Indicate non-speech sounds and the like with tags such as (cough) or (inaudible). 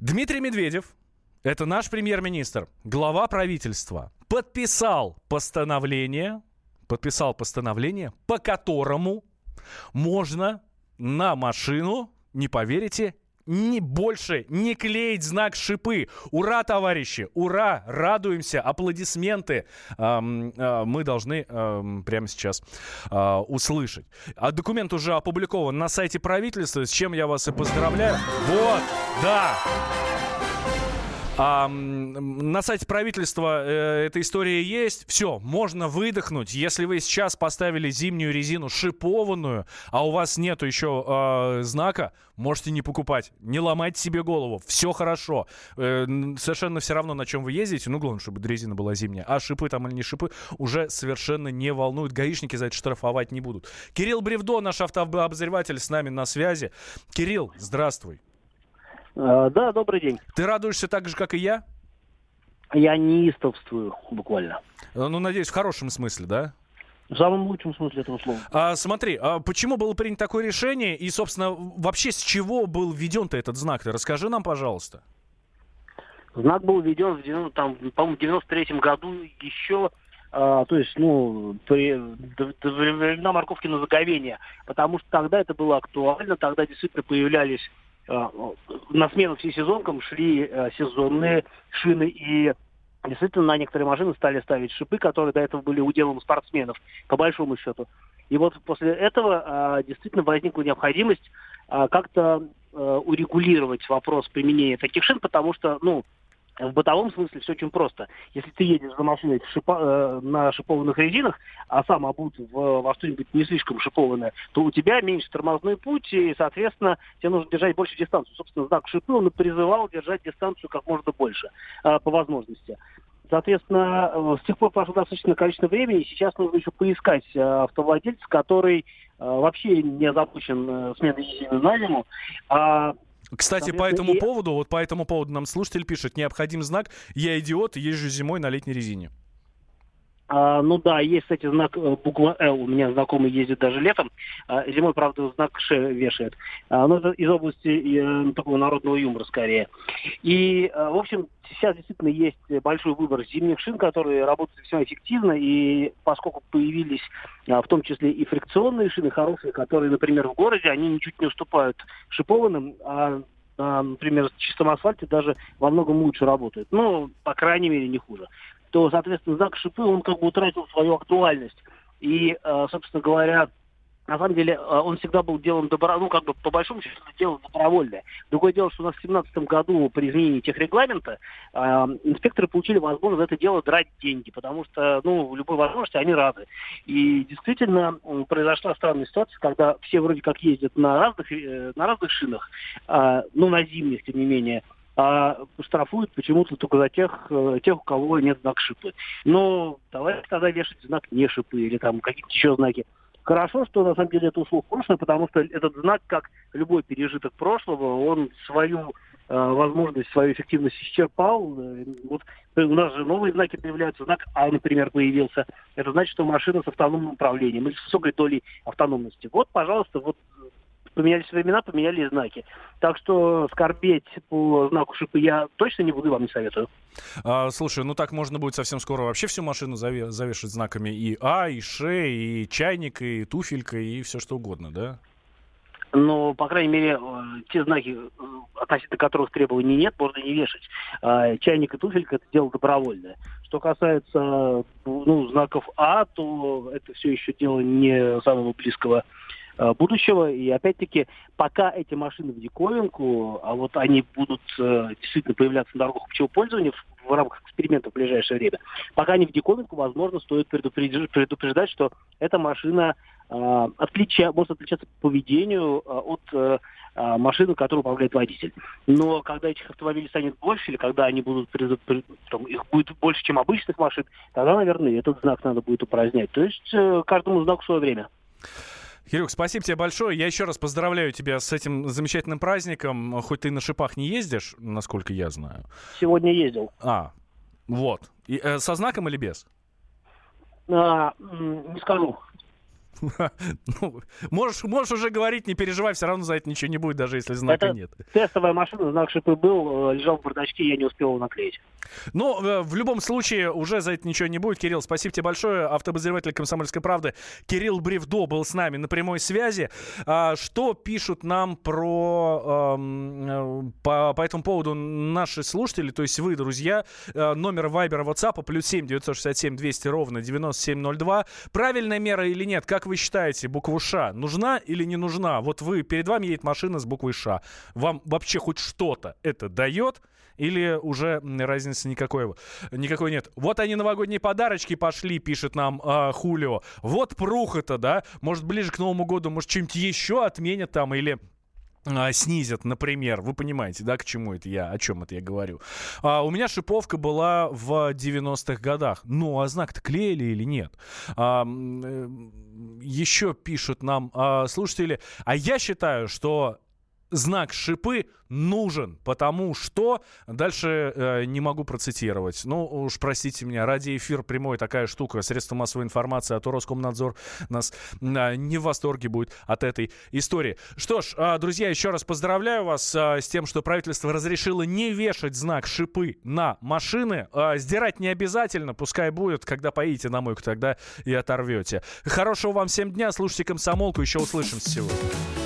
Дмитрий Медведев, это наш премьер-министр, глава правительства, подписал постановление, подписал постановление, по которому можно на машину, не поверите, не больше не клеить знак шипы. Ура, товарищи! Ура! Радуемся! Аплодисменты эм, э, мы должны эм, прямо сейчас э, услышать. А документ уже опубликован на сайте правительства, с чем я вас и поздравляю. Вот, да. А, на сайте правительства э, эта история есть. Все, можно выдохнуть. Если вы сейчас поставили зимнюю резину шипованную, а у вас нету еще э, знака, можете не покупать. Не ломайте себе голову. Все хорошо. Э, совершенно все равно, на чем вы ездите. Ну, главное, чтобы резина была зимняя. А шипы там или не шипы уже совершенно не волнуют. Гаишники за это штрафовать не будут. Кирилл Бревдо, наш автообозреватель, с нами на связи. Кирилл, здравствуй. А, да, добрый день. Ты радуешься так же, как и я? Я неистовствую, буквально. Э, ну, надеюсь, в хорошем смысле, да? В самом лучшем смысле этого слова. А, смотри, а почему было принято такое решение? И, собственно, вообще с чего был введен-то этот знак? Ты расскажи нам, пожалуйста. Знак был введен, в, там, по-моему, в 93 году еще а, то есть, ну, при, до, до времена морковки на заговение, потому что тогда это было актуально, тогда действительно появлялись Э, на смену всесезонкам шли э, сезонные шины и действительно на некоторые машины стали ставить шипы, которые до этого были уделом спортсменов, по большому счету. И вот после этого а, действительно возникла необходимость а, как-то урегулировать вопрос применения таких шин, потому что, ну, в бытовом смысле все очень просто. Если ты едешь за машиной шипа, э, на шипованных резинах, а сам обут в, во что-нибудь не слишком шипованное, то у тебя меньше тормозной путь, и, соответственно, тебе нужно держать больше дистанцию. Собственно, знак шипы, он и призывал держать дистанцию как можно больше, э, по возможности. Соответственно, э, с тех пор прошло достаточно количество времени, сейчас нужно еще поискать э, автовладельца, который э, вообще не озабочен сменой резины на зиму, а кстати, по этому и... поводу, вот по этому поводу нам слушатель пишет, необходим знак «Я идиот, езжу зимой на летней резине». А, ну да, есть, кстати, знак э, буква «Л». У меня знакомый ездит даже летом. А, зимой, правда, знак «Ш» вешает. А, но это из области э, такого народного юмора скорее. И, а, в общем, сейчас действительно есть большой выбор зимних шин, которые работают весьма эффективно. И поскольку появились а, в том числе и фрикционные шины хорошие, которые, например, в городе, они ничуть не уступают шипованным, а например, в чистом асфальте даже во многом лучше работают. Ну, по крайней мере, не хуже то, соответственно, знак шипы, он как бы утратил свою актуальность. И, э, собственно говоря, на самом деле, э, он всегда был делом добро, ну, как бы, по большому счету, дело добровольное. Другое дело, что у нас в 2017 году при изменении техрегламента э, инспекторы получили возможность за это дело драть деньги, потому что, ну, в любой возможности они рады. И действительно произошла странная ситуация, когда все вроде как ездят на разных, э, на разных шинах, э, ну, на зимних, тем не менее, а штрафуют почему-то только за тех, э, тех, у кого нет знак шипы. Но давайте тогда вешать знак не шипы или там какие-то еще знаки. Хорошо, что на самом деле это в прошлое, потому что этот знак, как любой пережиток прошлого, он свою э, возможность, свою эффективность исчерпал. Вот у нас же новые знаки появляются. Знак А, например, появился. Это значит, что машина с автономным управлением или с высокой долей автономности. Вот, пожалуйста, вот поменялись времена, поменялись знаки. Так что скорбеть по знаку шипы я точно не буду, вам не советую. А, слушай, ну так можно будет совсем скоро вообще всю машину заве- завешать знаками и А, и Ш, и чайник, и туфелька, и все что угодно, да? Но, по крайней мере, э, те знаки, э, относительно которых требований нет, можно не вешать. А, чайник и туфелька – это дело добровольное. Что касается ну, знаков А, то это все еще дело не самого близкого Э, будущего. И опять-таки, пока эти машины в диковинку, а вот они будут э, действительно появляться на дорогах общего пользования в, в рамках эксперимента в ближайшее время, пока они в диковинку, возможно, стоит предупреждать, предупреждать что эта машина э, отлича, может отличаться по поведению э, от э, э, машины, которую управляет водитель. Но когда этих автомобилей станет больше, или когда они будут, там, их будет больше, чем обычных машин, тогда, наверное, этот знак надо будет упразднять. То есть э, каждому знаку свое время. Кирюх, спасибо тебе большое. Я еще раз поздравляю тебя с этим замечательным праздником. Хоть ты на шипах не ездишь, насколько я знаю. Сегодня ездил. А, вот. И, э, со знаком или без? А, не скажу. (laughs) Ну, можешь, можешь уже говорить, не переживай, все равно за это ничего не будет, даже если знака Это нет. тестовая машина, знак шипы был, э, лежал в бардачке, я не успел его наклеить. Ну, э, в любом случае, уже за это ничего не будет. Кирилл, спасибо тебе большое. Автобозреватель «Комсомольской правды» Кирилл Бревдо был с нами на прямой связи. А, что пишут нам про эм, э, по, по этому поводу наши слушатели, то есть вы, друзья? Номер Вайбера, WhatsApp плюс 7 967 200 ровно 9702. Правильная мера или нет? Как вы считаете, букву «Ш» нужна или не нужна? Вот вы, перед вами едет машина с буквой «Ш». Вам вообще хоть что-то это дает? Или уже разницы никакой, никакой нет. Вот они новогодние подарочки пошли, пишет нам э, Хулио. Вот пруха-то, да? Может, ближе к Новому году, может, что-нибудь еще отменят там или а, снизят, например. Вы понимаете, да, к чему это я, о чем это я говорю. А, у меня шиповка была в 90-х годах. Ну, а знак-то клеили или нет? А, э, еще пишут нам а, слушатели. А я считаю, что знак шипы нужен, потому что дальше э, не могу процитировать. Ну уж простите меня, ради эфир прямой такая штука, средства массовой информации, а то Роскомнадзор нас э, не в восторге будет от этой истории. Что ж, э, друзья, еще раз поздравляю вас э, с тем, что правительство разрешило не вешать знак шипы на машины. Э, сдирать не обязательно, пускай будет, когда поедете на мойку, тогда и оторвете. Хорошего вам всем дня, слушайте комсомолку, еще услышимся сегодня.